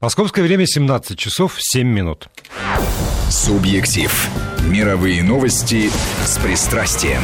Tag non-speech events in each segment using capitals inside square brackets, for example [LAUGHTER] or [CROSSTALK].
Московское время 17 часов 7 минут. Субъектив. Мировые новости с пристрастием.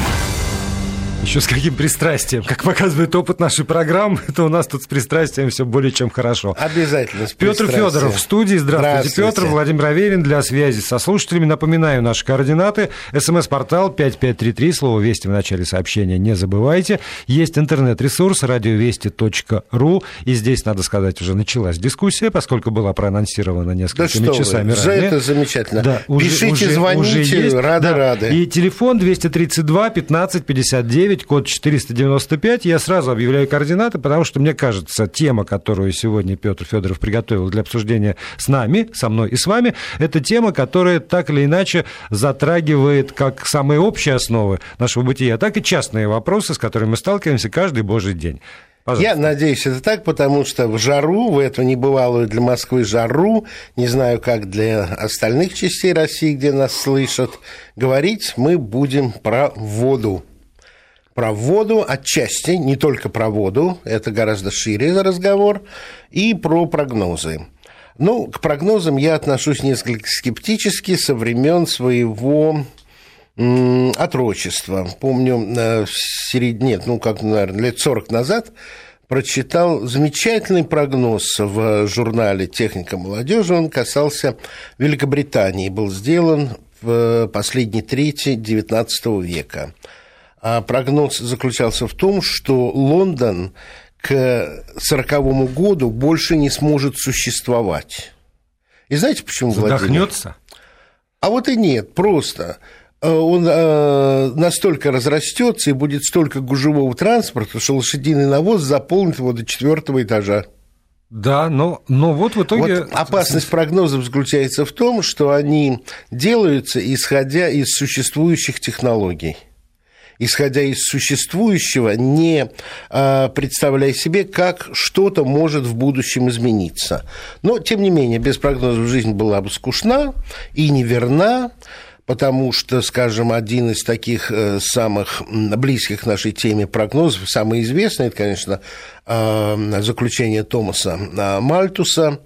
Еще с каким пристрастием? Как показывает опыт нашей программы, то у нас тут с пристрастием все более чем хорошо. Обязательно Петр Федоров в студии. Здравствуйте, Здравствуйте. Петр. Владимир Аверин для связи со слушателями. Напоминаю наши координаты. СМС-портал 5533. Слово «Вести» в начале сообщения не забывайте. Есть интернет-ресурс радиовести.ру. И здесь, надо сказать, уже началась дискуссия, поскольку была проанонсирована Да несколькими вы, часами уже ранее. это замечательно. Да, Пишите, уже- звоните, уже есть. рады, Да. рады. И телефон 232 15 59, код 495. Я сразу объявляю координаты, потому что, мне кажется, тема, которую сегодня Петр Федоров приготовил для обсуждения с нами, со мной и с вами, это тема, которая так или иначе затрагивает как самые общие основы нашего бытия, так и частные вопросы, с которыми мы сталкиваемся каждый божий день. Пожалуйста. Я надеюсь, это так, потому что в жару, в эту небывалую для Москвы жару, не знаю, как для остальных частей России, где нас слышат, говорить мы будем про воду. Про воду отчасти, не только про воду, это гораздо шире разговор, и про прогнозы. Ну, к прогнозам я отношусь несколько скептически со времен своего отрочества. Помню, э, в середине, нет, ну, как, наверное, лет 40 назад прочитал замечательный прогноз в журнале «Техника молодежи». Он касался Великобритании, был сделан в последней трети XIX века. А прогноз заключался в том, что Лондон к 1940 году больше не сможет существовать. И знаете, почему, Владимир? Задохнется? А вот и нет, просто э, он э, настолько разрастется и будет столько гужевого транспорта, что лошадиный навоз заполнит его до четвертого этажа. Да, но, но вот в итоге... Вот опасность прогнозов заключается в том, что они делаются исходя из существующих технологий исходя из существующего, не э, представляя себе, как что-то может в будущем измениться. Но, тем не менее, без прогнозов жизнь была бы скучна и неверна, потому что, скажем, один из таких э, самых близких нашей теме прогнозов, самый известный, это, конечно, э, заключение Томаса э, Мальтуса,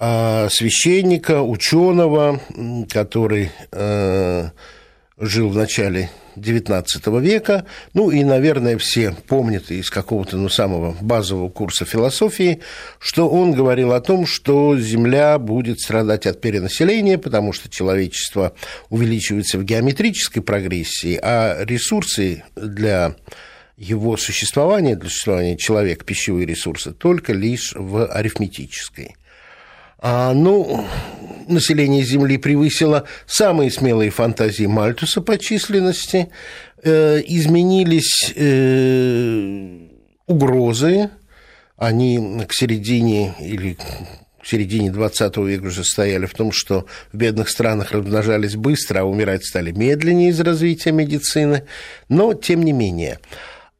священника, ученого, который жил в начале XIX века. Ну и, наверное, все помнят из какого-то ну, самого базового курса философии, что он говорил о том, что Земля будет страдать от перенаселения, потому что человечество увеличивается в геометрической прогрессии, а ресурсы для его существования, для существования человека, пищевые ресурсы, только лишь в арифметической. А, ну, население Земли превысило самые смелые фантазии Мальтуса по численности, э, изменились э, угрозы, они к середине или к середине 20 века уже стояли в том, что в бедных странах размножались быстро, а умирать стали медленнее из развития медицины, но тем не менее –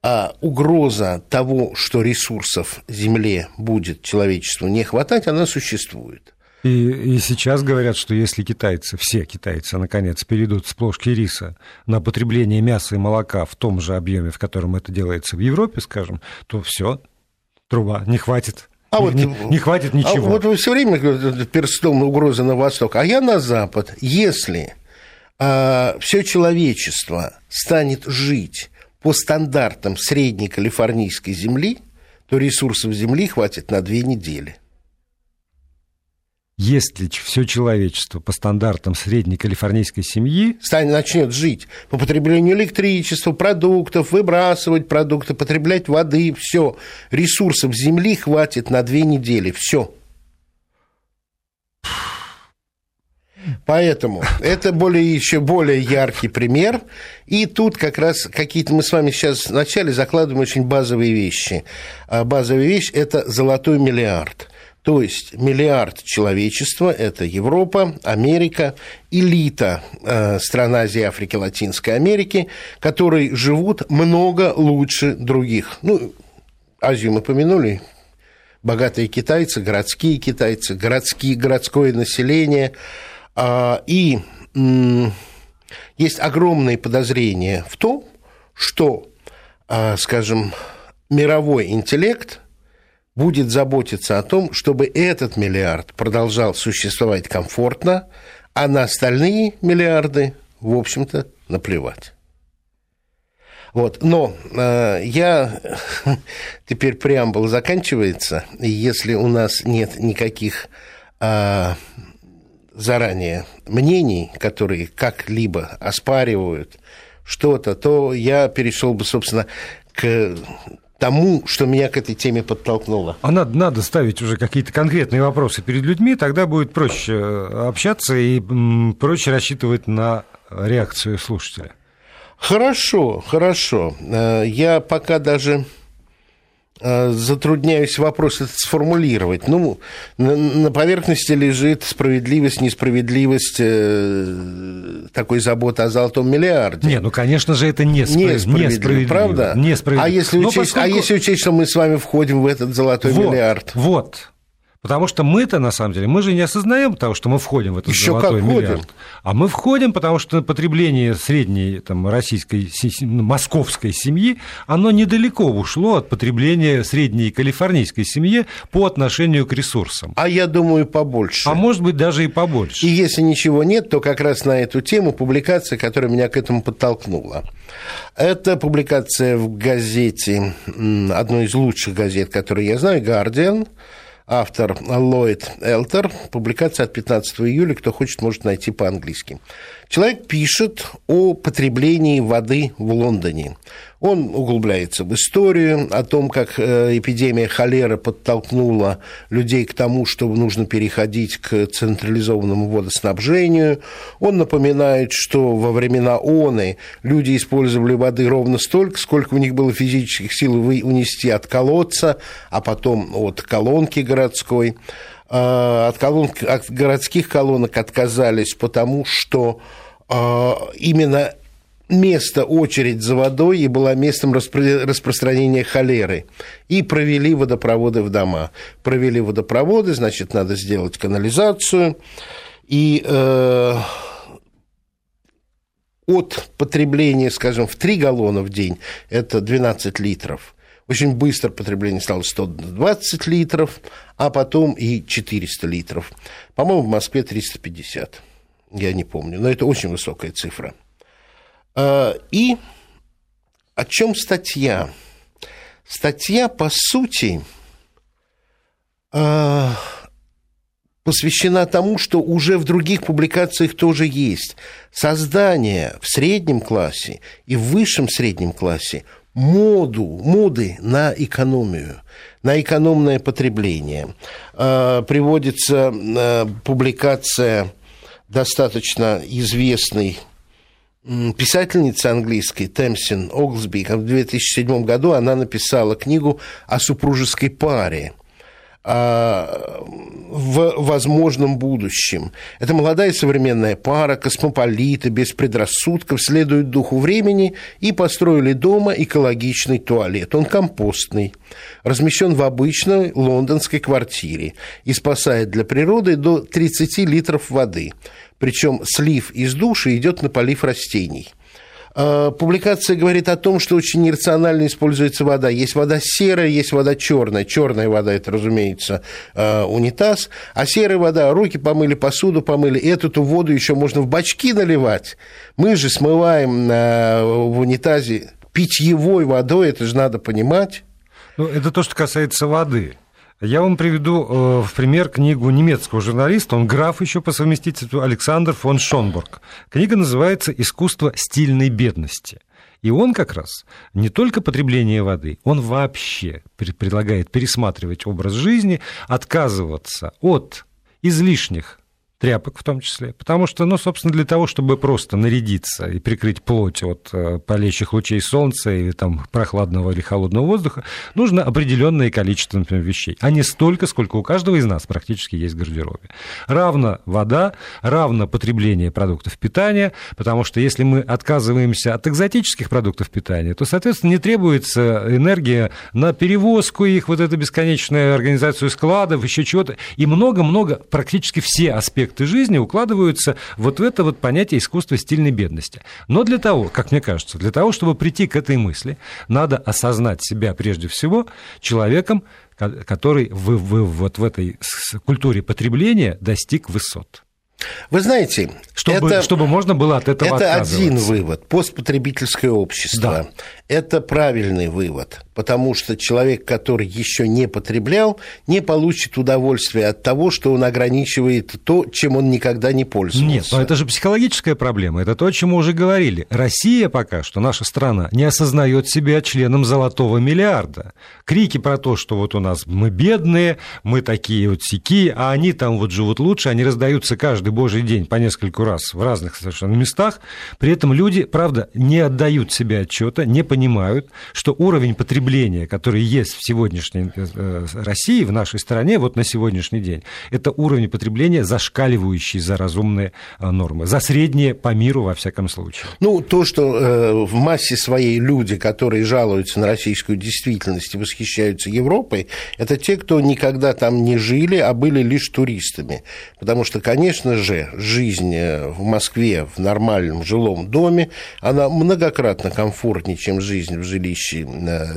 а угроза того, что ресурсов Земле будет человечеству не хватать, она существует. И, и сейчас говорят, что если китайцы, все китайцы, наконец, перейдут с плошки риса на потребление мяса и молока в том же объеме, в котором это делается в Европе, скажем, то все, труба, не хватит. А не, вот, не, не хватит ничего. А вот вы все время перстом угроза на восток, а я на запад. Если а, все человечество станет жить по стандартам средней калифорнийской земли, то ресурсов земли хватит на две недели. Если все человечество по стандартам средней калифорнийской семьи станет, начнет жить по потреблению электричества, продуктов, выбрасывать продукты, потреблять воды, все, ресурсов земли хватит на две недели, все. Поэтому это более, еще более яркий пример. И тут как раз какие-то мы с вами сейчас вначале закладываем очень базовые вещи. А базовая вещь – это золотой миллиард. То есть миллиард человечества – это Европа, Америка, элита э, стран Азии, Африки, Латинской Америки, которые живут много лучше других. Ну, Азию мы помянули, богатые китайцы, городские китайцы, городские, городское население – и есть огромные подозрения в том, что, скажем, мировой интеллект будет заботиться о том, чтобы этот миллиард продолжал существовать комфортно, а на остальные миллиарды, в общем-то, наплевать. Вот. Но э, я [LAUGHS] теперь преамбул заканчивается, если у нас нет никаких э, заранее мнений, которые как-либо оспаривают что-то, то я перешел бы, собственно, к тому, что меня к этой теме подтолкнуло. А надо, надо ставить уже какие-то конкретные вопросы перед людьми, тогда будет проще э, общаться и проще рассчитывать на реакцию слушателя. Хорошо, хорошо. Э, я пока даже затрудняюсь вопрос этот сформулировать. Ну, на поверхности лежит справедливость, несправедливость э, такой заботы о золотом миллиарде. Не, ну, конечно же, это несправедливо. Несправедливо, несправедливо правда? Несправедливо. А если, учесть, а поскольку... а если учесть, что мы с вами входим в этот золотой вот, миллиард? Вот, Потому что мы-то, на самом деле, мы же не осознаем того, что мы входим в этот Еще золотой как миллиард. Входим. А мы входим, потому что потребление средней там, российской, ну, московской семьи, оно недалеко ушло от потребления средней калифорнийской семьи по отношению к ресурсам. А я думаю, побольше. А может быть, даже и побольше. И если ничего нет, то как раз на эту тему публикация, которая меня к этому подтолкнула. Это публикация в газете, одной из лучших газет, которые я знаю, «Гардиан», автор Ллойд Элтер. Публикация от 15 июля, кто хочет, может найти по-английски. Человек пишет о потреблении воды в Лондоне. Он углубляется в историю о том, как э, эпидемия холеры подтолкнула людей к тому, что нужно переходить к централизованному водоснабжению. Он напоминает, что во времена ОНы люди использовали воды ровно столько, сколько у них было физических сил унести от колодца, а потом от колонки городской. Э, от, колон, от городских колонок отказались, потому что э, именно место, очередь за водой и была местом распро- распространения холеры. И провели водопроводы в дома. Провели водопроводы, значит, надо сделать канализацию. И э, от потребления, скажем, в 3 галлона в день, это 12 литров, очень быстро потребление стало 120 литров, а потом и 400 литров. По-моему, в Москве 350. Я не помню, но это очень высокая цифра. А, и о чем статья? Статья, по сути, а, посвящена тому, что уже в других публикациях тоже есть. Создание в среднем классе и в высшем среднем классе – моду, моды на экономию, на экономное потребление. А, приводится а, публикация достаточно известной писательницы английской Темсин Оглсби. В 2007 году она написала книгу о супружеской паре – в возможном будущем. Это молодая современная пара, космополиты, без предрассудков, следуют духу времени и построили дома экологичный туалет. Он компостный, размещен в обычной лондонской квартире и спасает для природы до 30 литров воды. Причем слив из души идет на полив растений. А, публикация говорит о том, что очень нерационально используется вода. Есть вода серая, есть вода черная. Черная вода – это, разумеется, а, унитаз, а серая вода – руки помыли, посуду помыли. Эту воду еще можно в бачки наливать. Мы же смываем а, в унитазе питьевой водой, это же надо понимать. Ну, это то, что касается воды. Я вам приведу э, в пример книгу немецкого журналиста, он граф еще по совместительству Александр фон Шонбург. Книга называется «Искусство стильной бедности». И он как раз не только потребление воды, он вообще предлагает пересматривать образ жизни, отказываться от излишних тряпок в том числе. Потому что, ну, собственно, для того, чтобы просто нарядиться и прикрыть плоть от э, палящих лучей солнца или там прохладного или холодного воздуха, нужно определенное количество, например, вещей, а не столько, сколько у каждого из нас практически есть в гардеробе. Равно вода, равно потребление продуктов питания, потому что если мы отказываемся от экзотических продуктов питания, то, соответственно, не требуется энергия на перевозку их, вот эту бесконечную организацию складов, еще чего-то, и много-много, практически все аспекты аспекты жизни укладываются вот в это вот понятие искусства стильной бедности. Но для того, как мне кажется, для того, чтобы прийти к этой мысли, надо осознать себя прежде всего человеком, который в, в, вот в этой культуре потребления достиг высот. Вы знаете, чтобы, это, чтобы можно было от этого Это один вывод. Постпотребительское общество. Да. Это правильный вывод потому что человек, который еще не потреблял, не получит удовольствия от того, что он ограничивает то, чем он никогда не пользовался. Нет, но это же психологическая проблема, это то, о чем мы уже говорили. Россия пока что, наша страна, не осознает себя членом золотого миллиарда. Крики про то, что вот у нас мы бедные, мы такие вот сики, а они там вот живут лучше, они раздаются каждый божий день по нескольку раз в разных совершенно местах. При этом люди, правда, не отдают себе отчета, не понимают, что уровень потребления которые есть в сегодняшней э, э, России, в нашей стране, вот на сегодняшний день, это уровень потребления, зашкаливающий за разумные э, нормы, за средние по миру, во всяком случае. Ну, то, что в массе своей люди, которые жалуются на российскую действительность и восхищаются Европой, это те, кто никогда там не жили, а были лишь туристами. Потому что, конечно же, жизнь в Москве в нормальном жилом доме, она многократно комфортнее, чем жизнь в жилище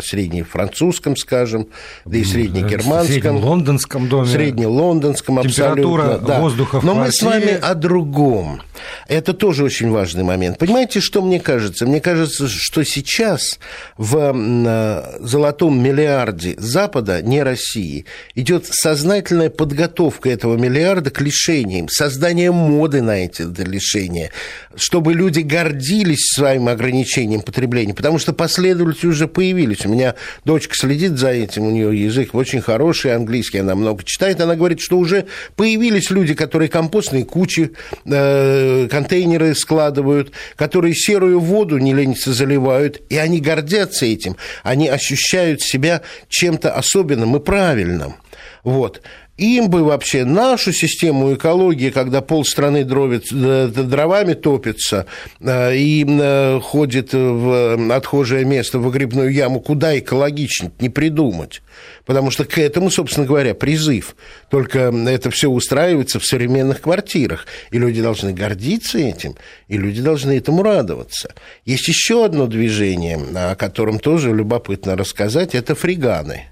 среднефранцузском, скажем, да и среднегерманском. Среднелондонском доме. Среднелондонском, Температура абсолютно. Да. воздуха в Но квартире. мы с вами о другом. Это тоже очень важный момент. Понимаете, что мне кажется? Мне кажется, что сейчас в золотом миллиарде Запада, не России, идет сознательная подготовка этого миллиарда к лишениям, создание моды на эти лишения, чтобы люди гордились своим ограничением потребления, потому что последователи уже появились. У меня дочка следит за этим, у нее язык очень хороший, английский она много читает, она говорит, что уже появились люди, которые компостные кучи э, контейнеры складывают, которые серую воду не ленятся заливают, и они гордятся этим. Они ощущают себя чем-то особенным и правильным. Вот. Им бы вообще нашу систему экологии, когда полстраны дровит, э, дровами топится э, и э, ходит в отхожее место, в выгребную яму, куда экологичнее, не придумать. Потому что к этому, собственно говоря, призыв. Только это все устраивается в современных квартирах. И люди должны гордиться этим, и люди должны этому радоваться. Есть еще одно движение, о котором тоже любопытно рассказать, это фриганы.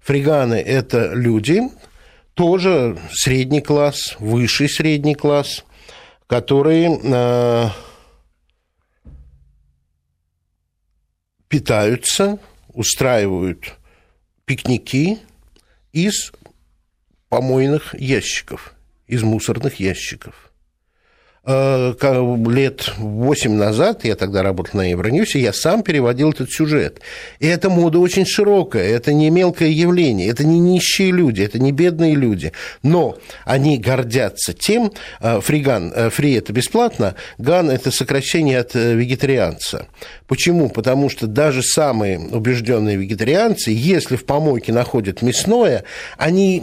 Фриганы – это люди, тоже средний класс, высший средний класс, которые э, питаются, устраивают пикники из помойных ящиков, из мусорных ящиков. Э, лет 8 назад, я тогда работал на Евроньюсе, я сам переводил этот сюжет. И эта мода очень широкая, это не мелкое явление, это не нищие люди, это не бедные люди. Но они гордятся тем, э, фриган, э, фри это бесплатно, ган это сокращение от вегетарианца. Почему? Потому что даже самые убежденные вегетарианцы, если в помойке находят мясное, они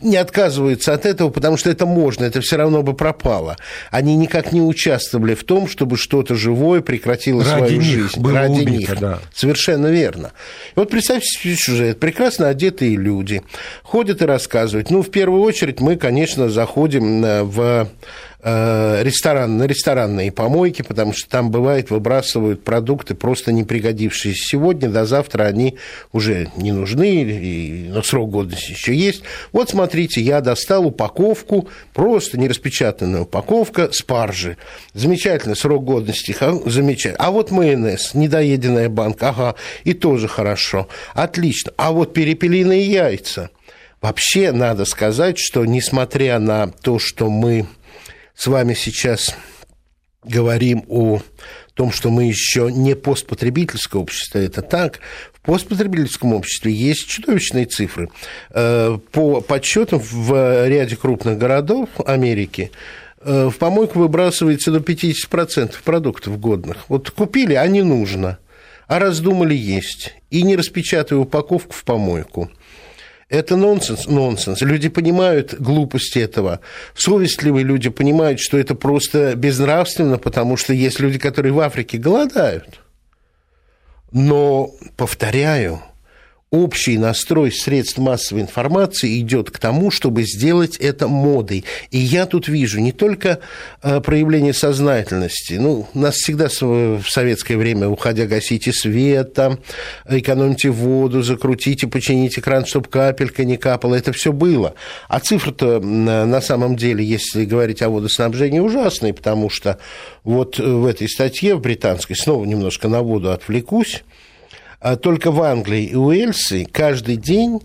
не отказываются от этого, потому что это можно, это все равно бы пропало они никак не участвовали в том, чтобы что-то живое прекратило Ради свою них жизнь. было Ради убито, них. Да. Совершенно верно. И вот представьте себе сюжет. Прекрасно одетые люди ходят и рассказывают. Ну, в первую очередь мы, конечно, заходим в ресторан, на ресторанные помойки, потому что там бывает выбрасывают продукты, просто не пригодившиеся сегодня, до завтра они уже не нужны, и, но срок годности еще есть. Вот смотрите, я достал упаковку, просто нераспечатанная упаковка спаржи. Замечательно, срок годности, замечательно. А вот майонез, недоеденная банка, ага, и тоже хорошо. Отлично. А вот перепелиные яйца. Вообще, надо сказать, что несмотря на то, что мы с вами сейчас говорим о том, что мы еще не постпотребительское общество, это так. В постпотребительском обществе есть чудовищные цифры. Э, по подсчетам в ряде крупных городов Америки э, в помойку выбрасывается до 50% продуктов годных. Вот купили, а не нужно. А раздумали есть. И не распечатывая упаковку в помойку. Это нонсенс, нонсенс. Люди понимают глупость этого. Совестливые люди понимают, что это просто безнравственно, потому что есть люди, которые в Африке голодают. Но, повторяю, общий настрой средств массовой информации идет к тому, чтобы сделать это модой. И я тут вижу не только э, проявление сознательности. Ну, нас всегда в советское время, уходя, гасите свет, там, экономьте воду, закрутите, почините кран, чтобы капелька не капала. Это все было. А цифры-то на самом деле, если говорить о водоснабжении, ужасные, потому что вот в этой статье в британской, снова немножко на воду отвлекусь, только в Англии и Уэльсе каждый день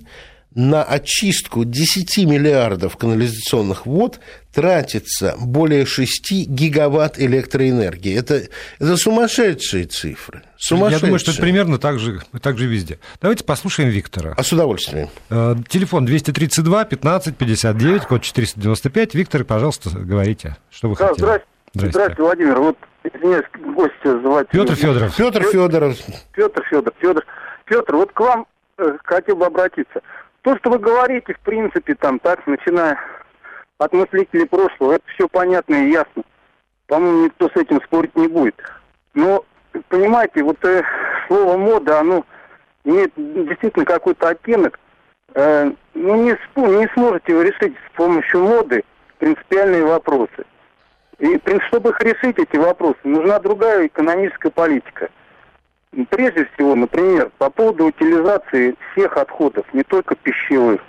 на очистку 10 миллиардов канализационных вод тратится более 6 гигаватт электроэнергии. Это, это сумасшедшие цифры. Сумасшедшие. Я думаю, что это примерно так же, так же везде. Давайте послушаем Виктора. А с удовольствием. Э, телефон 232 15 59, код 495. Виктор, пожалуйста, говорите, что вы да, хотели. Здравствуйте. Здравствуйте, Владимир. Вот извиняюсь, гостя звать. Петр Федоров. Петр Федоров. Петр Федоров. Федор. Петр, вот к вам э, хотел бы обратиться. То, что вы говорите, в принципе, там, так, начиная от мыслителей прошлого, это все понятно и ясно. По-моему, никто с этим спорить не будет. Но, понимаете, вот э, слово мода, оно имеет действительно какой-то оттенок. Э, ну, не, не сможете вы решить с помощью моды принципиальные вопросы. И чтобы их решить, эти вопросы, нужна другая экономическая политика. Прежде всего, например, по поводу утилизации всех отходов, не только пищевых.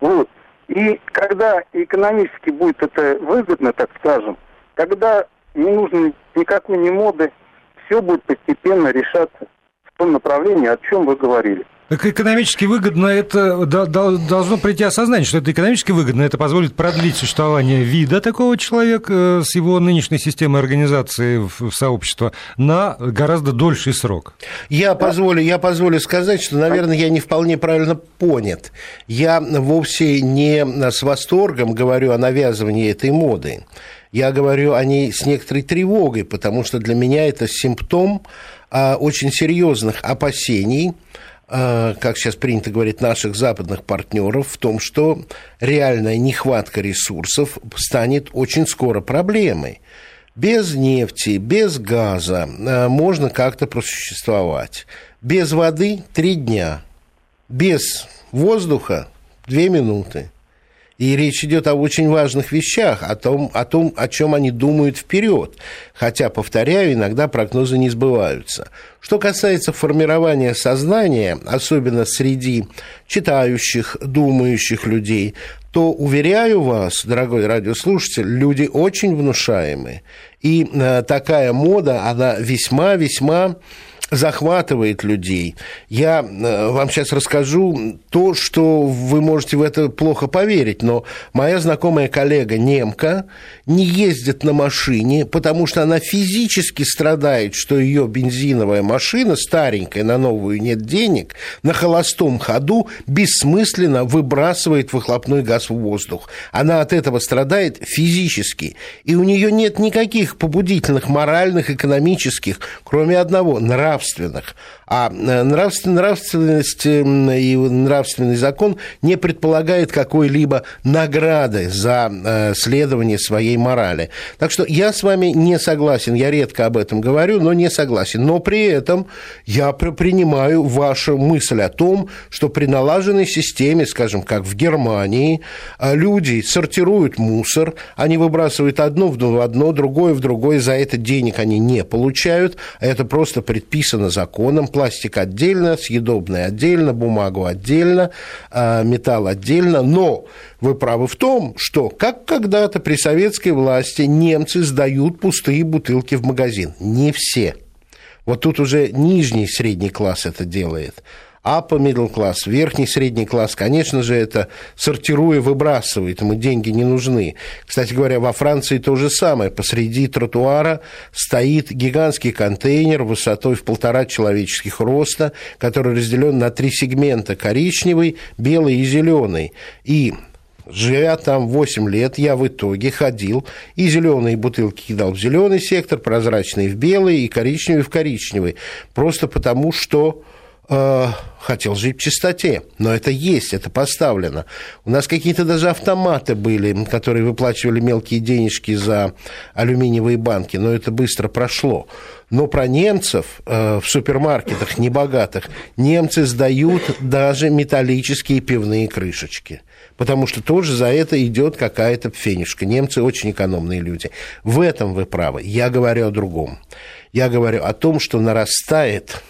Вот. И когда экономически будет это выгодно, так скажем, тогда не нужно никакой ни моды, все будет постепенно решаться в том направлении, о чем вы говорили. Так экономически выгодно это должно прийти осознание, что это экономически выгодно, это позволит продлить существование вида такого человека э, с его нынешней системой организации в сообщество на гораздо дольший срок. Я позволю, я позволю сказать, что, наверное, я не вполне правильно понят. Я вовсе не с восторгом говорю о навязывании этой моды. Я говорю о ней с некоторой тревогой, потому что для меня это симптом а, очень серьезных опасений – как сейчас принято говорить, наших западных партнеров в том, что реальная нехватка ресурсов станет очень скоро проблемой. Без нефти, без газа а, можно как-то просуществовать. Без воды – три дня. Без воздуха – две минуты. И речь идет о очень важных вещах, о том, о том, о чем они думают вперед. Хотя, повторяю, иногда прогнозы не сбываются. Что касается формирования сознания, особенно среди читающих, думающих людей, то, уверяю вас, дорогой радиослушатель, люди очень внушаемые. И э, такая мода, она весьма-весьма захватывает людей. Я э, вам сейчас расскажу то, что вы можете в это плохо поверить, но моя знакомая коллега немка не ездит на машине, потому что она физически страдает, что ее бензиновая машина, старенькая, на новую нет денег, на холостом ходу бессмысленно выбрасывает выхлопной газ в воздух. Она от этого страдает физически. И у нее нет никаких побудительных, моральных, экономических, кроме одного – нрав нравственных. А э, нравственность и нравственный закон не предполагает какой-либо награды за э, следование своей морали. Так что я с вами не согласен, я редко об этом говорю, но не согласен. Но при этом я принимаю вашу мысль о том, что при налаженной системе, скажем, как в Германии, э, люди сортируют мусор, они выбрасывают одно в одно, другое в другое, за это денег они не получают, это просто предписано законом, пластик отдельно, съедобное отдельно, бумагу отдельно, а, металл отдельно. Но вы правы в том, что, как когда-то при советской власти, немцы сдают пустые бутылки в магазин. Не все. Вот тут уже нижний средний класс это делает upper middle class, верхний средний класс, конечно же, это сортируя выбрасывает, ему деньги не нужны. Кстати говоря, во Франции то же самое. Посреди тротуара стоит гигантский контейнер высотой в полтора человеческих роста, который разделен на три сегмента – коричневый, белый и зеленый. И живя там 8 лет, я в итоге ходил и зеленые бутылки кидал в зеленый сектор, прозрачные в белый и коричневый в коричневый. Просто потому, что хотел жить в чистоте. Но это есть, это поставлено. У нас какие-то даже автоматы были, которые выплачивали мелкие денежки за алюминиевые банки, но это быстро прошло. Но про немцев э, в супермаркетах небогатых немцы сдают даже металлические пивные крышечки. Потому что тоже за это идет какая-то фенишка. Немцы очень экономные люди. В этом вы правы. Я говорю о другом. Я говорю о том, что нарастает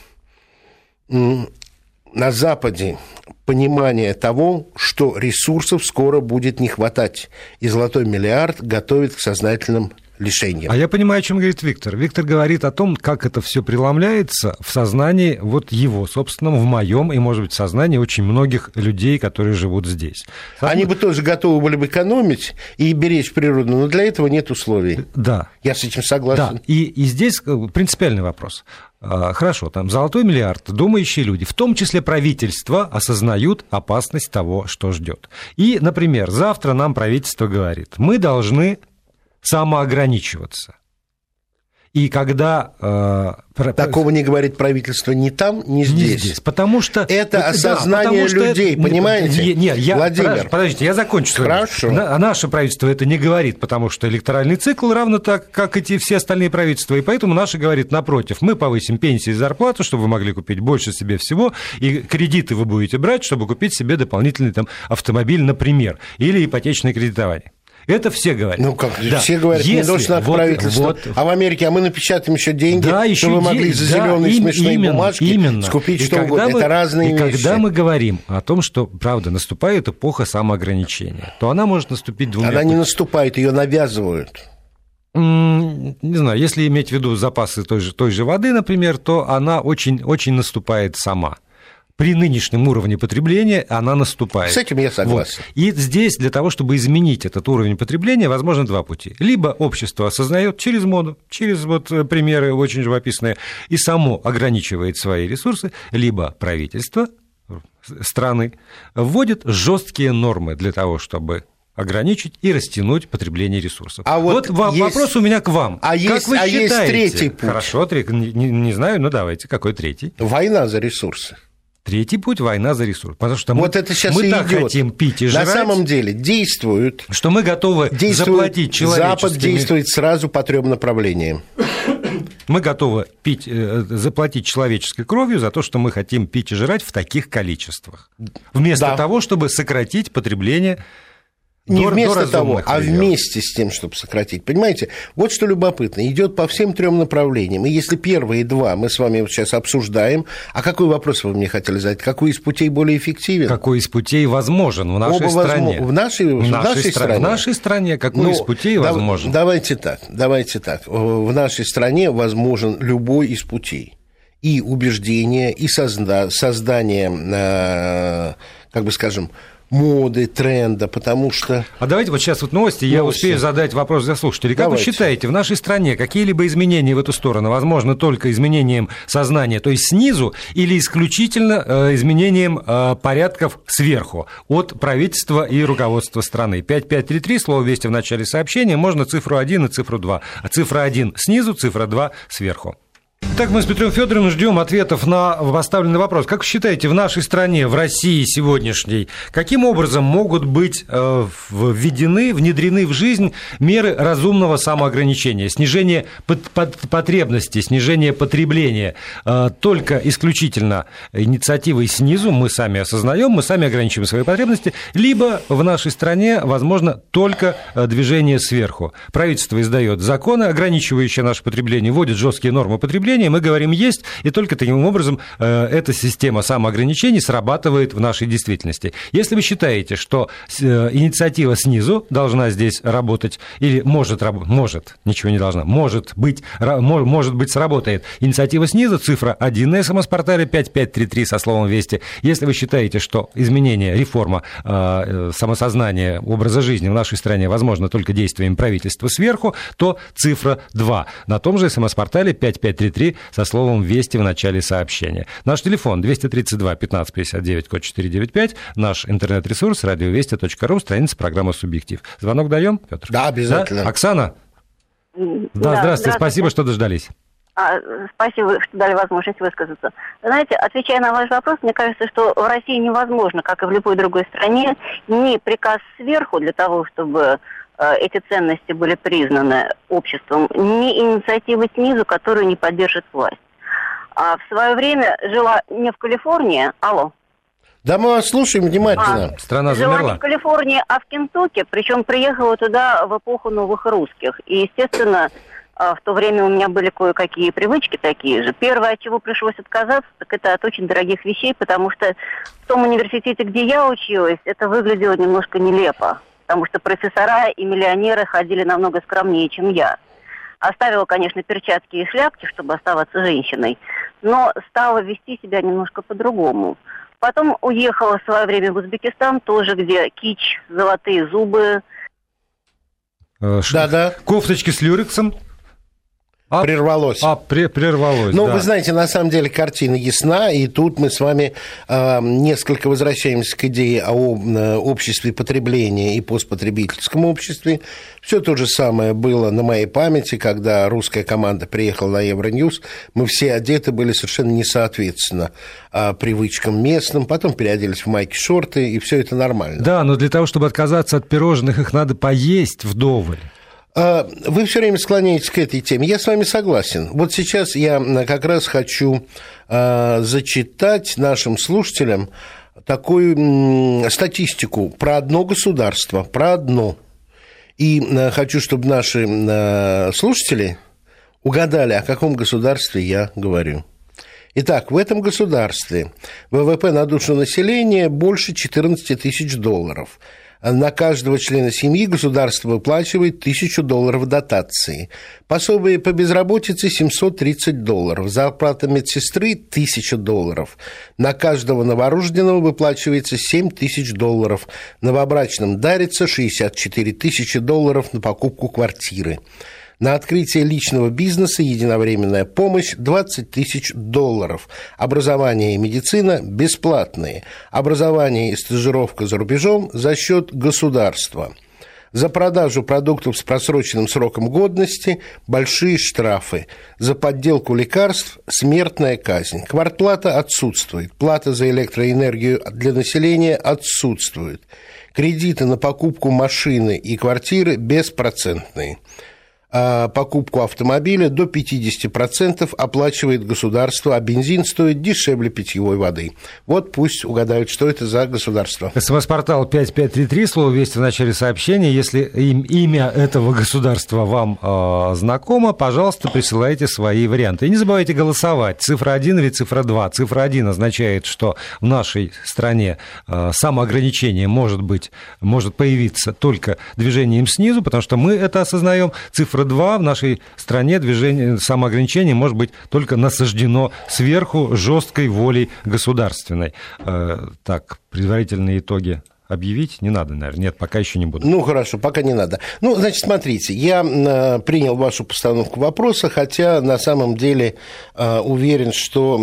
на Западе понимание того, что ресурсов скоро будет не хватать. И золотой миллиард готовит к сознательным лишением. А я понимаю, о чем говорит Виктор. Виктор говорит о том, как это все преломляется в сознании вот его собственном, в моем и, может быть, в сознании очень многих людей, которые живут здесь. Сам... Они бы тоже готовы были бы экономить и беречь природу, но для этого нет условий. Да. Я с этим согласен. Да. И, и здесь принципиальный вопрос. А, хорошо, там золотой миллиард, думающие люди, в том числе правительство, осознают опасность того, что ждет. И, например, завтра нам правительство говорит, мы должны самоограничиваться. И когда... Э, Такого не говорит правительство ни там, ни здесь. Не здесь потому что... Это осознание да, людей, это, понимаете? Не, не, я, Владимир. Подождите, я закончу. Хорошо. На, наше правительство это не говорит, потому что электоральный цикл равно так, как эти все остальные правительства. И поэтому наше говорит, напротив, мы повысим пенсии и зарплату, чтобы вы могли купить больше себе всего, и кредиты вы будете брать, чтобы купить себе дополнительный там, автомобиль, например, или ипотечное кредитование. Это все говорят. Ну как, да. все говорят, Если, не должно вот, правительство. Вот, а в Америке, а мы напечатаем еще деньги, да, еще чтобы вы могли за зеленые да, смешные именно, бумажки именно. скупить и что угодно. Мы, Это разные и вещи. когда мы говорим о том, что, правда, наступает эпоха самоограничения, то она может наступить двумя Она не наступает, ее навязывают. Не знаю, если иметь в виду запасы той же, той же воды, например, то она очень, очень наступает сама при нынешнем уровне потребления она наступает. С этим я согласен. Вот. И здесь для того, чтобы изменить этот уровень потребления, возможно два пути. Либо общество осознает через моду, через вот э, примеры очень живописные, и само ограничивает свои ресурсы, либо правительство страны вводит жесткие нормы для того, чтобы ограничить и растянуть потребление ресурсов. А вот, вот есть... вопрос у меня к вам. А, как есть, вы а считаете? есть третий путь. Хорошо, не, не знаю, но давайте, какой третий? Война за ресурсы. Третий путь – война за ресурс. Потому что вот мы, это сейчас мы так идет. хотим пить и жрать. На самом деле действуют. Что мы готовы действует, заплатить человеческими... Запад действует сразу по трем направлениям. [COUGHS] Мы готовы пить, э, заплатить человеческой кровью за то, что мы хотим пить и жрать в таких количествах. Вместо да. того, чтобы сократить потребление не до, вместо до того, а вместе с тем, чтобы сократить. Понимаете, вот что любопытно, идет по всем трем направлениям. И если первые два мы с вами вот сейчас обсуждаем, а какой вопрос вы мне хотели задать? Какой из путей более эффективен? Какой из путей возможен в нашей Оба стране? В нашей, в, в нашей, нашей стране? В нашей стране какой ну, из путей да, возможен? Давайте так, давайте так. В нашей стране возможен любой из путей. И убеждение, и созда- создание, э, как бы скажем, моды, тренда, потому что... А давайте вот сейчас вот новости, новости. я успею задать вопрос для слушателей. Как давайте. вы считаете, в нашей стране какие-либо изменения в эту сторону возможно только изменением сознания, то есть снизу, или исключительно э, изменением э, порядков сверху, от правительства и руководства страны? 5533, слово «Вести» в начале сообщения, можно цифру 1 и цифру 2. А цифра 1 снизу, цифра 2 сверху. Так мы с Петром Федоровым ждем ответов на поставленный вопрос. Как вы считаете, в нашей стране, в России сегодняшней, каким образом могут быть э, введены, внедрены в жизнь меры разумного самоограничения, снижение потребностей, снижение потребления э, только исключительно инициативой снизу, мы сами осознаем, мы сами ограничиваем свои потребности, либо в нашей стране, возможно, только э, движение сверху. Правительство издает законы, ограничивающие наше потребление, вводит жесткие нормы потребления, потребления, мы говорим «есть», и только таким образом э, эта система самоограничений срабатывает в нашей действительности. Если вы считаете, что э, инициатива снизу должна здесь работать, или может, может, ничего не должна, может быть, может быть, сработает инициатива снизу, цифра 1 на СМС-портале 5533 со словом «Вести». Если вы считаете, что изменение, реформа э, самосознания, образа жизни в нашей стране возможно только действием правительства сверху, то цифра 2 на том же СМС-портале 5533 3 со словом «Вести» в начале сообщения. Наш телефон 232 1559, код 495, наш интернет-ресурс радиовести.ру, страница программы «Субъектив». Звонок даем, Петр? Да, обязательно. Да? Оксана? Да, да здравствуйте, спасибо, что дождались. А, спасибо, что дали возможность высказаться. Знаете, отвечая на ваш вопрос, мне кажется, что в России невозможно, как и в любой другой стране, ни приказ сверху для того, чтобы э, эти ценности были признаны обществом, ни инициативы снизу, которую не поддержит власть. А в свое время жила не в Калифорнии, алло. Да, мы вас слушаем внимательно. А, Страна жила замерла. не в Калифорнии, а в Кентукки, причем приехала туда в эпоху новых русских. И, естественно, в то время у меня были кое-какие привычки такие же. Первое, от чего пришлось отказаться, так это от очень дорогих вещей, потому что в том университете, где я училась, это выглядело немножко нелепо. Потому что профессора и миллионеры ходили намного скромнее, чем я. Оставила, конечно, перчатки и шляпки, чтобы оставаться женщиной, но стала вести себя немножко по-другому. Потом уехала в свое время в Узбекистан, тоже где кич, золотые зубы. Э, Да-да. Кофточки с люрексом. А, Прервалось. а, пре- прервалось, Ну, да. вы знаете, на самом деле картина ясна, и тут мы с вами э, несколько возвращаемся к идее о э, обществе потребления и постпотребительском обществе. Все то же самое было на моей памяти, когда русская команда приехала на Евроньюз. Мы все одеты были совершенно несоответственно э, привычкам местным, потом переоделись в майки-шорты, и все это нормально. Да, но для того, чтобы отказаться от пирожных, их надо поесть вдоволь. А, Вы все время склоняетесь к этой теме. Я с вами согласен. Вот сейчас я как раз хочу а, зачитать нашим слушателям такую статистику про одно государство, про одно. И а, хочу, чтобы наши слушатели угадали, о каком государстве я говорю. Итак, в этом государстве ВВП на душу населения больше 14 тысяч долларов. На каждого члена семьи государство выплачивает тысячу долларов дотации. Пособие по безработице 730 долларов. Зарплата медсестры 1000 долларов. На каждого новорожденного выплачивается 7 тысяч долларов. Новобрачным дарится 64 тысячи долларов на покупку квартиры. На открытие личного бизнеса единовременная помощь 20 тысяч долларов. Образование и медицина бесплатные. Образование и стажировка за рубежом за счет государства. За продажу продуктов с просроченным сроком годности большие штрафы. За подделку лекарств смертная казнь. Квартплата отсутствует. Плата за электроэнергию для населения отсутствует. Кредиты на покупку машины и квартиры беспроцентные покупку автомобиля до 50% оплачивает государство, а бензин стоит дешевле питьевой воды. Вот пусть угадают, что это за государство. СМС-портал 5533, слово «Вести» в начале сообщения. Если им, имя этого государства вам э, знакомо, пожалуйста, присылайте свои варианты. И не забывайте голосовать. Цифра 1 или цифра 2. Цифра 1 означает, что в нашей стране э, самоограничение может быть, может появиться только движением снизу, потому что мы это осознаем. Цифра 2 в нашей стране движение самоограничение может быть только насаждено сверху жесткой волей государственной. Э, так, предварительные итоги объявить не надо, наверное. Нет, пока еще не буду. Ну, хорошо, пока не надо. Ну, значит, смотрите, я э, принял вашу постановку вопроса, хотя на самом деле э, уверен, что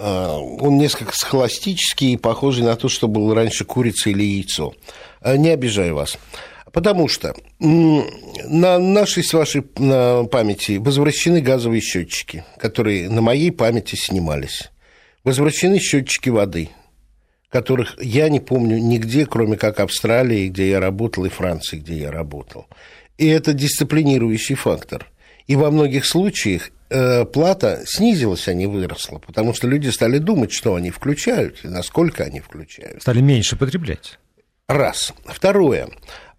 он несколько схоластический и похожий на то, что было раньше курица или яйцо. Не обижаю вас. Потому что на нашей с вашей памяти возвращены газовые счетчики, которые на моей памяти снимались. Возвращены счетчики воды, которых я не помню нигде, кроме как Австралии, где я работал, и Франции, где я работал. И это дисциплинирующий фактор. И во многих случаях э, плата снизилась, а не выросла, потому что люди стали думать, что они включают и насколько они включают. Стали меньше потреблять. Раз. Второе.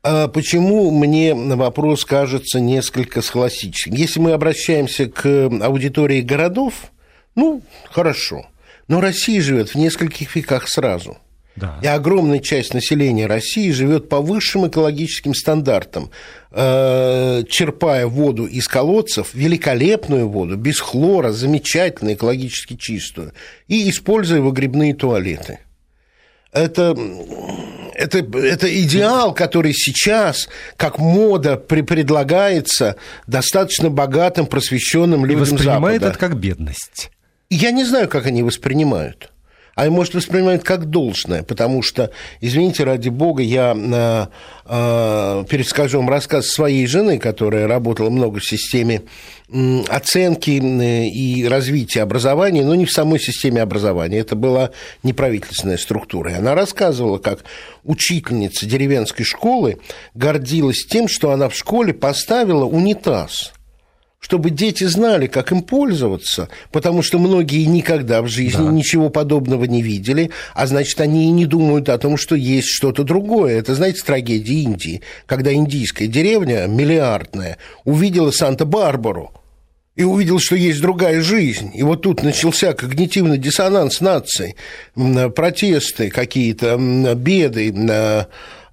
А Почему мне вопрос кажется несколько схоластическим? Если мы обращаемся к аудитории городов, ну, хорошо. Но Россия живет в нескольких веках сразу. Да. И огромная часть населения России живет по высшим экологическим стандартам, э, черпая воду из колодцев, великолепную воду, без хлора, замечательно экологически чистую, и используя выгребные туалеты. Это, это, это идеал, который сейчас, как мода, при, предлагается достаточно богатым, просвещенным И людям воспринимает Запада. это как бедность. Я не знаю, как они воспринимают. А может воспринимают как должное, потому что, извините, ради бога, я э, э, перескажу вам рассказ своей жены, которая работала много в системе оценки и развития образования, но не в самой системе образования. Это была неправительственная структура. И она рассказывала, как учительница деревенской школы гордилась тем, что она в школе поставила унитаз – чтобы дети знали, как им пользоваться, потому что многие никогда в жизни да. ничего подобного не видели, а значит, они и не думают о том, что есть что-то другое. Это, знаете, трагедия Индии, когда индийская деревня, миллиардная, увидела Санта-Барбару, и увидел, что есть другая жизнь. И вот тут начался когнитивный диссонанс нации, протесты какие-то, беды,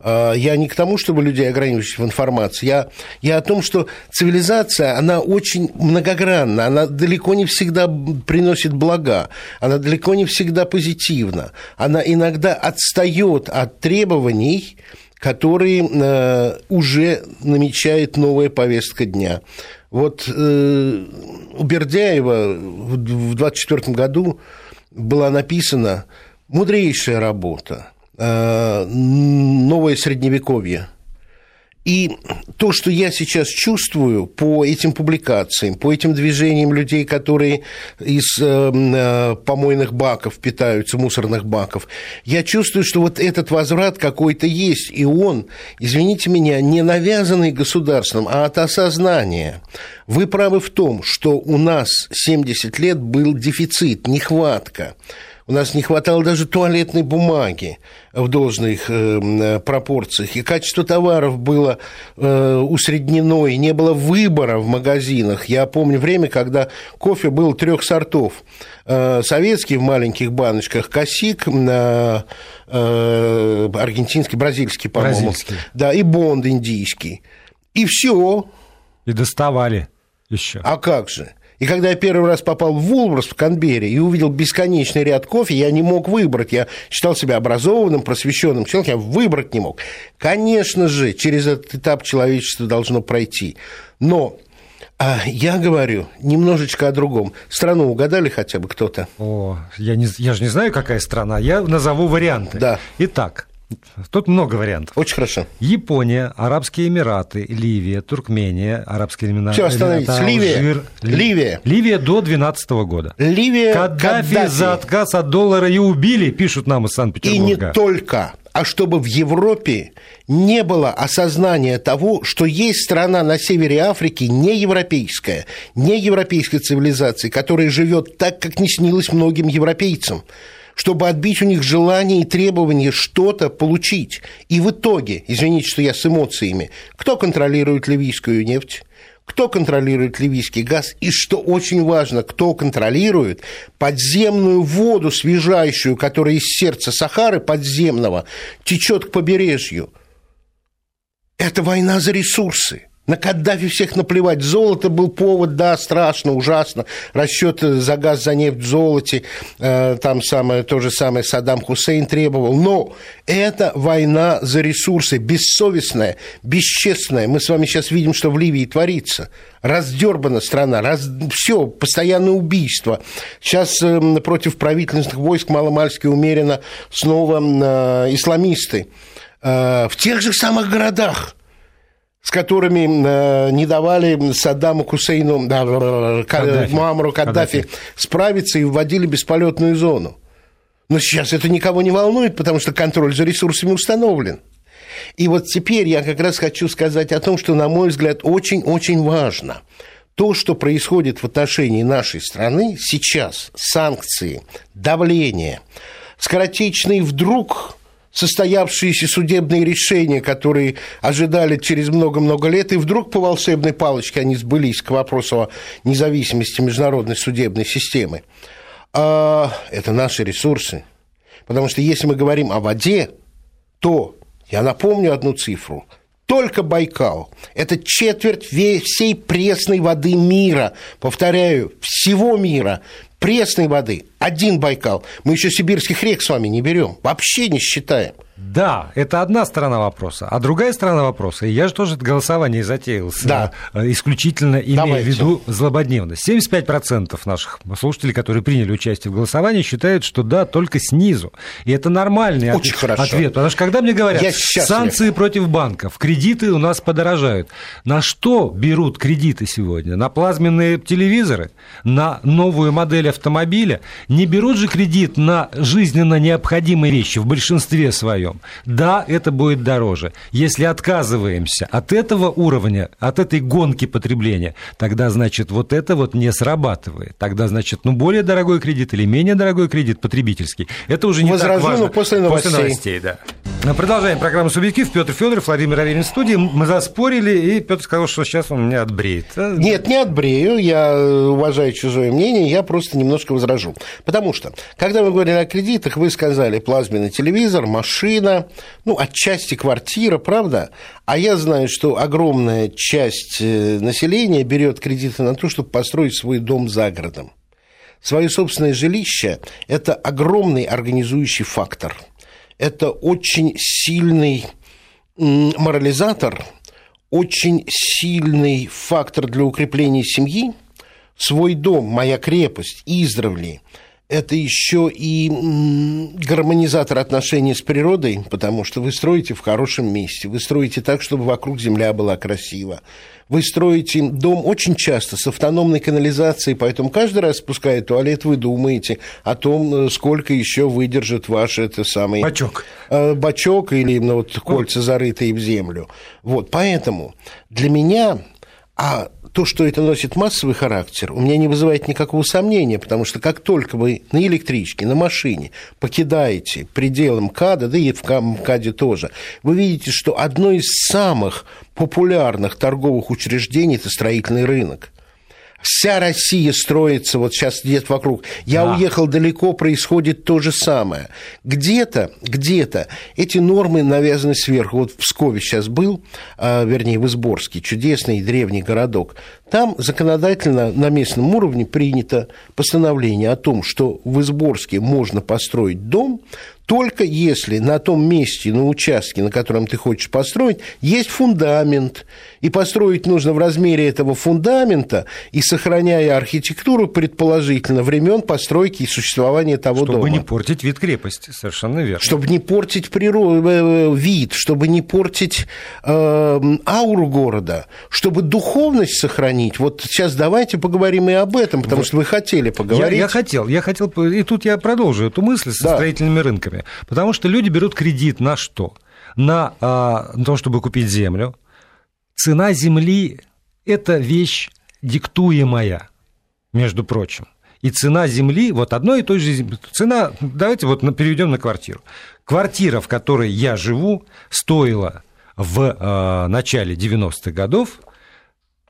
я не к тому, чтобы людей ограничивать в информации. Я, я о том, что цивилизация, она очень многогранна, она далеко не всегда приносит блага, она далеко не всегда позитивна, она иногда отстает от требований, которые э, уже намечает новая повестка дня. Вот э, у Бердяева в 24 году была написана мудрейшая работа новое средневековье. И то, что я сейчас чувствую по этим публикациям, по этим движениям людей, которые из э, э, помойных баков питаются, мусорных баков, я чувствую, что вот этот возврат какой-то есть, и он, извините меня, не навязанный государством, а от осознания. Вы правы в том, что у нас 70 лет был дефицит, нехватка. У нас не хватало даже туалетной бумаги в должных э, пропорциях, и качество товаров было э, усреднено, и не было выбора в магазинах. Я помню время, когда кофе был трех сортов. Э, советский в маленьких баночках, косик, аргентинский, бразильский, по-моему. Бразильский. Да, и бонд индийский. И все. И доставали еще. А как же? И когда я первый раз попал в Вулберс в Канберре и увидел бесконечный ряд кофе, я не мог выбрать. Я считал себя образованным, просвещенным человеком, я выбрать не мог. Конечно же, через этот этап человечество должно пройти. Но а я говорю немножечко о другом. Страну угадали хотя бы кто-то? О, я, не, я же не знаю, какая страна. Я назову варианты. Да. Итак, Тут много вариантов. Очень хорошо. Япония, Арабские Эмираты, Ливия, Туркмения, Арабские Эмираты. Все, остановитесь. Ливия. Алжир, Ливия. Ливия до 2012 года. Ливия. Каддафи, Каддафи за отказ от доллара и убили, пишут нам из Санкт-Петербурга. И не только а чтобы в Европе не было осознания того, что есть страна на севере Африки не европейская, не европейской цивилизации, которая живет так, как не снилось многим европейцам чтобы отбить у них желание и требование что-то получить. И в итоге, извините, что я с эмоциями, кто контролирует ливийскую нефть? кто контролирует ливийский газ и, что очень важно, кто контролирует подземную воду свежайшую, которая из сердца Сахары подземного течет к побережью. Это война за ресурсы. На Каддафи всех наплевать. Золото был повод, да, страшно, ужасно. Расчет за газ, за нефть золоте. Э, там самое, то же самое Саддам Хусейн требовал. Но это война за ресурсы. Бессовестная, бесчестная. Мы с вами сейчас видим, что в Ливии творится. Раздербана страна. Раз... Все, постоянное убийство. Сейчас э, против правительственных войск маломальски умеренно снова э, исламисты. Э, в тех же самых городах с которыми э, не давали Саддаму Хусейну, да, Каддафи. Муаммару Каддафи, Каддафи справиться и вводили бесполетную зону. Но сейчас это никого не волнует, потому что контроль за ресурсами установлен. И вот теперь я как раз хочу сказать о том, что, на мой взгляд, очень-очень важно. То, что происходит в отношении нашей страны сейчас, санкции, давление, скоротечный вдруг состоявшиеся судебные решения, которые ожидали через много-много лет, и вдруг по волшебной палочке они сбылись к вопросу о независимости международной судебной системы. А это наши ресурсы. Потому что если мы говорим о воде, то, я напомню одну цифру, только Байкал – это четверть всей пресной воды мира. Повторяю, всего мира пресной воды один Байкал. Мы еще сибирских рек с вами не берем, вообще не считаем. Да, это одна сторона вопроса. А другая сторона вопроса, и я же тоже голосование затеял, Да. э, исключительно имея Давайте. в виду злободневность. 75% наших слушателей, которые приняли участие в голосовании, считают, что да, только снизу. И это нормальный Очень ответ, хорошо. ответ. Потому что когда мне говорят, санкции против банков, кредиты у нас подорожают. На что берут кредиты сегодня? На плазменные телевизоры? На новую модель автомобиля? Не берут же кредит на жизненно необходимые вещи в большинстве своем. Да, это будет дороже. Если отказываемся от этого уровня, от этой гонки потребления, тогда, значит, вот это вот не срабатывает. Тогда, значит, ну, более дорогой кредит или менее дорогой кредит потребительский, это уже не Возражу, так важно. но после новостей. После новостей, да. Продолжаем программу «Субъектив». Петр Федоров, Владимир Аверин в студии. Мы заспорили, и Петр сказал, что сейчас он меня отбреет. А, Нет, не отбрею, я э, уважаю чужое мнение, я просто немножко возражу. Потому что, когда мы говорили о кредитах, вы сказали плазменный телевизор, машина, ну, отчасти квартира, правда? А я знаю, что огромная часть э, населения берет кредиты на то, чтобы построить свой дом за городом. Свое собственное жилище – это огромный организующий фактор. Это очень сильный морализатор, очень сильный фактор для укрепления семьи. Свой дом, моя крепость, издревле – это еще и гармонизатор отношений с природой, потому что вы строите в хорошем месте, вы строите так, чтобы вокруг земля была красива. Вы строите дом очень часто с автономной канализацией, поэтому каждый раз, спуская туалет, вы думаете о том, э, сколько еще выдержит ваш это самый Бачок. э, бачок или именно вот кольца, зарытые в землю. Вот, поэтому для меня, а то, что это носит массовый характер, у меня не вызывает никакого сомнения, потому что как только вы на электричке, на машине покидаете пределы МКАДа, да и в Ка- МКАДе тоже, вы видите, что одно из самых популярных торговых учреждений – это строительный рынок. Вся Россия строится вот сейчас где-то вокруг. Я Да. уехал далеко, происходит то же самое. Где-то, где-то эти нормы навязаны сверху. Вот в Пскове сейчас был, а, вернее, в Изборске, чудесный древний городок. Там законодательно на местном уровне принято постановление о том, что в Изборске можно построить дом, только если на том месте, на участке, на котором ты хочешь построить, есть фундамент. И построить нужно в размере этого фундамента и сохраняя архитектуру, предположительно, времен постройки и существования того Чтобы дома. не портить вид крепости, совершенно верно. Чтобы не портить природу, э, вид, чтобы не портить э, ауру города, чтобы духовность сохранить. Вот сейчас давайте поговорим и об этом, потому что вы хотели Я, поговорить. я хотел, я хотел, и тут я продолжу эту мысль со Да. строительными рынками, потому что люди берут кредит на что? На, а, на то, чтобы купить землю. Цена земли – это вещь диктуемая, между прочим. И цена земли, вот одной и той же земли, цена, давайте вот переведем на квартиру. Квартира, в которой я живу, стоила в а, начале 90-х годов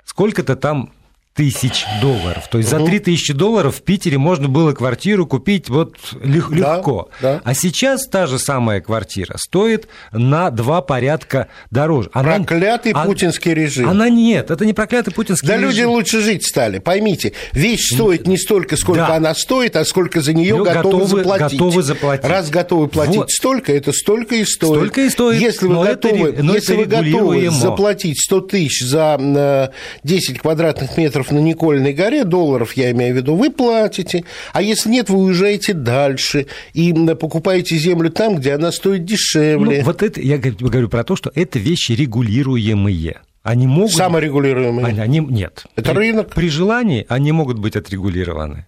сколько-то там тысяч долларов. То есть за 3 тысячи долларов в Питере можно было квартиру купить вот лег- Да, легко. да. А сейчас та же самая квартира стоит на два порядка дороже. Она- Проклятый а- путинский режим. Она нет, это не проклятый путинский Да режим. люди лучше жить стали, поймите. Вещь стоит не столько, сколько Да. она стоит, а сколько за нее готовы, готовы- заплатить. готовы заплатить. Раз готовы платить Вот. столько, это столько и стоит. Столько и стоит. Если вы это готовы, но если это вы готовы заплатить 100 тысяч за э, 10 квадратных метров на Никольной горе, долларов я имею в виду, вы платите. А если нет, вы уезжаете дальше и покупаете землю там, где она стоит дешевле. Ну, вот это, я говорю про то, что это вещи регулируемые. Они могут... Саморегулируемый. Они, они- нет. Это При- рынок. При желании они могут быть отрегулированы.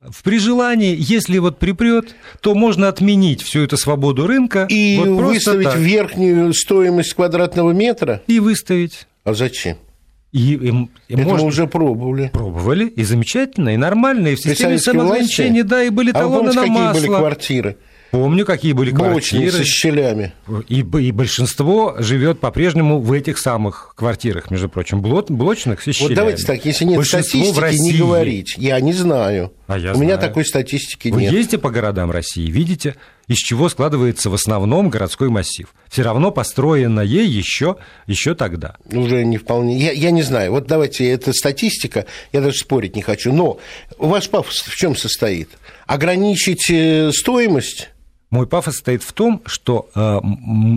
В при желании, если вот припрет, то можно отменить всю эту свободу рынка И вот выставить так. верхнюю стоимость квадратного метра? и выставить. А зачем? И, и- и Это можно- мы уже пробовали. пробовали, и замечательно, и нормально, и в системе власти? да, и были А талоны помните, на какие масло. были квартиры? Помню, какие были Блочные, квартиры. со щелями. И, и большинство живет по-прежнему в этих самых квартирах, между прочим, блот, блочных с Вот щелями. давайте так, если нет Большинство в статистики, не России. говорить. Я не знаю. А я У меня знаю. такой статистики Вы нет. ездите по городам России, видите, из чего складывается в основном городской массив. Все равно построенное еще, еще тогда. Уже не вполне. Я, я не знаю. Вот давайте, это статистика, я даже спорить не хочу. Но ваш пафос в чем состоит? Ограничить э, стоимость Мой пафос состоит в том, что э,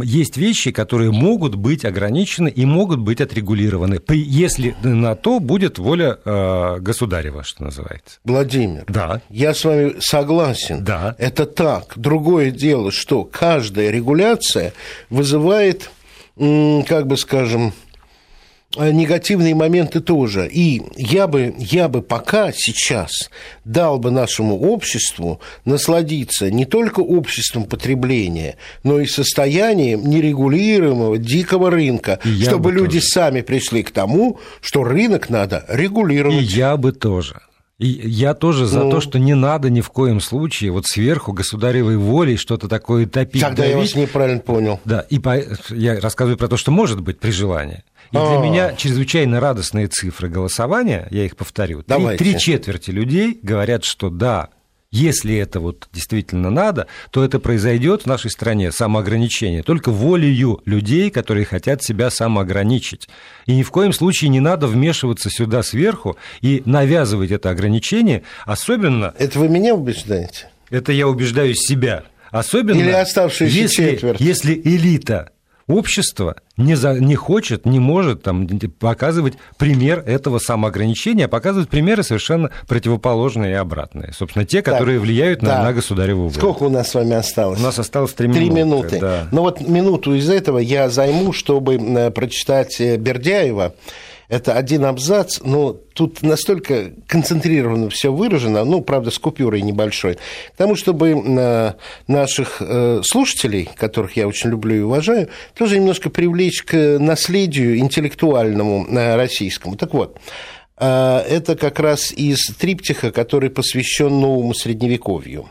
есть вещи, которые могут быть ограничены и могут быть отрегулированы, если на то будет воля э, государева, что называется. Владимир, да. я с вами согласен. Да. Это так. Другое дело, что каждая регуляция вызывает, как бы скажем, негативные моменты тоже. И я бы, я бы пока сейчас дал бы нашему обществу насладиться не только обществом потребления, но и состоянием нерегулируемого дикого рынка, и чтобы люди тоже. сами пришли к тому, что рынок надо регулировать. И я бы тоже. И я тоже за ну, то, что не надо ни в коем случае вот сверху государевой волей что-то такое топить. Тогда давить. я вас неправильно понял. Да, и по... я рассказываю про то, что может быть при желании. И для а. меня чрезвычайно радостные цифры голосования, я их повторю. Три, три четверти людей говорят, что да, если это вот действительно надо, то это произойдет в нашей стране самоограничение только волею людей, которые хотят себя самоограничить. И ни в коем случае не надо вмешиваться сюда сверху и навязывать это ограничение, особенно... Это вы меня убеждаете? Это я убеждаю себя. Особенно, Или оставшиеся если, четверть. если элита общество не, за, не хочет, не может там, показывать пример этого самоограничения, а показывает примеры совершенно противоположные и обратные. Собственно, те, которые так, влияют да. на, на государеву волю. Сколько у нас с вами осталось? У нас осталось три минуты. Три минуты. Да. Ну вот минуту из этого я займу, чтобы э, прочитать э, Бердяева это один абзац, но тут настолько концентрированно все выражено, ну, правда, с купюрой небольшой, к тому, чтобы э, наших э, слушателей, которых я очень люблю и уважаю, тоже немножко привлечь к наследию интеллектуальному э, российскому. Так вот, это как раз из триптиха, который посвящен новому средневековью.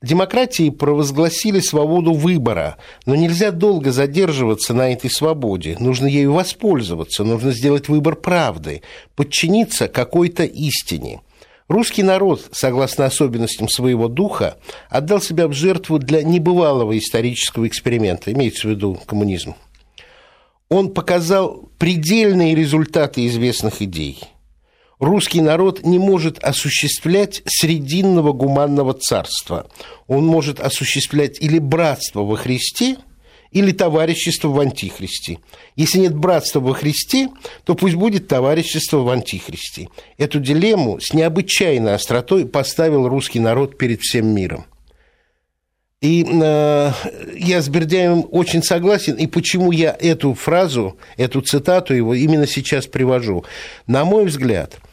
Демократии провозгласили свободу выбора, но нельзя долго задерживаться на этой свободе. Нужно ею воспользоваться, нужно сделать выбор правды, подчиниться какой-то истине. Русский народ, согласно особенностям своего духа, отдал себя в жертву для небывалого исторического эксперимента, имеется в виду коммунизм. Он показал предельные результаты известных идей – русский народ не может осуществлять срединного гуманного царства. Он может осуществлять или братство во Христе, или товарищество в Антихристе. Если нет братства во Христе, то пусть будет товарищество в Антихристе. Эту дилемму с необычайной остротой поставил русский народ перед всем миром. И э, я с Бердяевым очень согласен. И почему я эту фразу, эту цитату его именно сейчас привожу? На мой взгляд –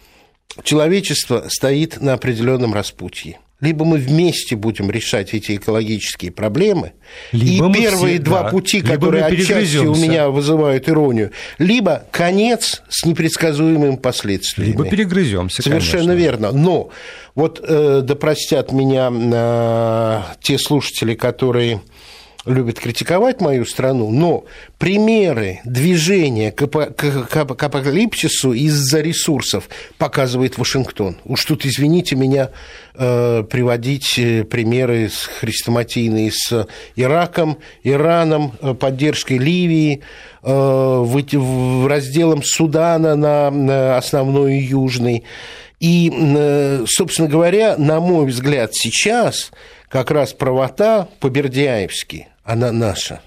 человечество стоит на определенном распутье. Либо мы вместе будем решать эти экологические проблемы, либо и первые все, два да, пути, которые отчасти у меня вызывают иронию, либо конец с непредсказуемыми последствиями. Либо перегрыземся. Совершенно конечно. верно. Но вот э, да простят меня э, те слушатели, которые любят критиковать мою страну, но примеры движения к, к, апокалипсису из-за ресурсов показывает Вашингтон. Уж тут, извините меня, э, приводить э, примеры с хрестоматийные с Ираком, Ираном, э, поддержкой Ливии, разделом Судана на, основной южный. И, собственно говоря, на мой взгляд, сейчас как раз правота по-бердяевски – она наша?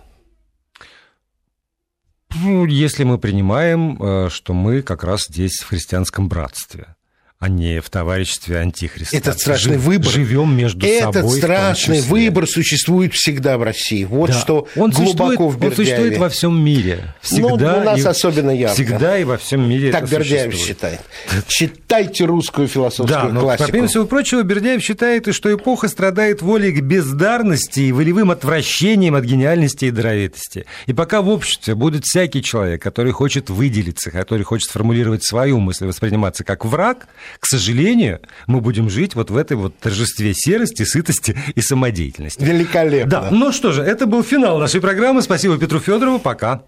Если мы принимаем, э, что мы как раз здесь в христианском братстве а не в товариществе Антихриста. Этот страшный Жив, выбор. Живем между Этот собой. Этот страшный выбор существует всегда в России. Вот да. что он глубоко существует, в Он существует во всем мире. Всегда ну, у нас и, особенно ярко. Всегда и во всем мире Так Бердяев считает. Читайте русскую философскую да, но, классику. Помимо всего прочего, Бердяев считает, что эпоха страдает волей к бездарности и волевым отвращением от гениальности и даровитости. И пока в обществе будет всякий человек, который хочет выделиться, который хочет сформулировать свою мысль, восприниматься как враг, к сожалению, мы будем жить вот в этой вот торжестве серости, сытости и самодеятельности. Великолепно. Да, ну что же, это был финал нашей программы. Спасибо Петру Федорову. Пока.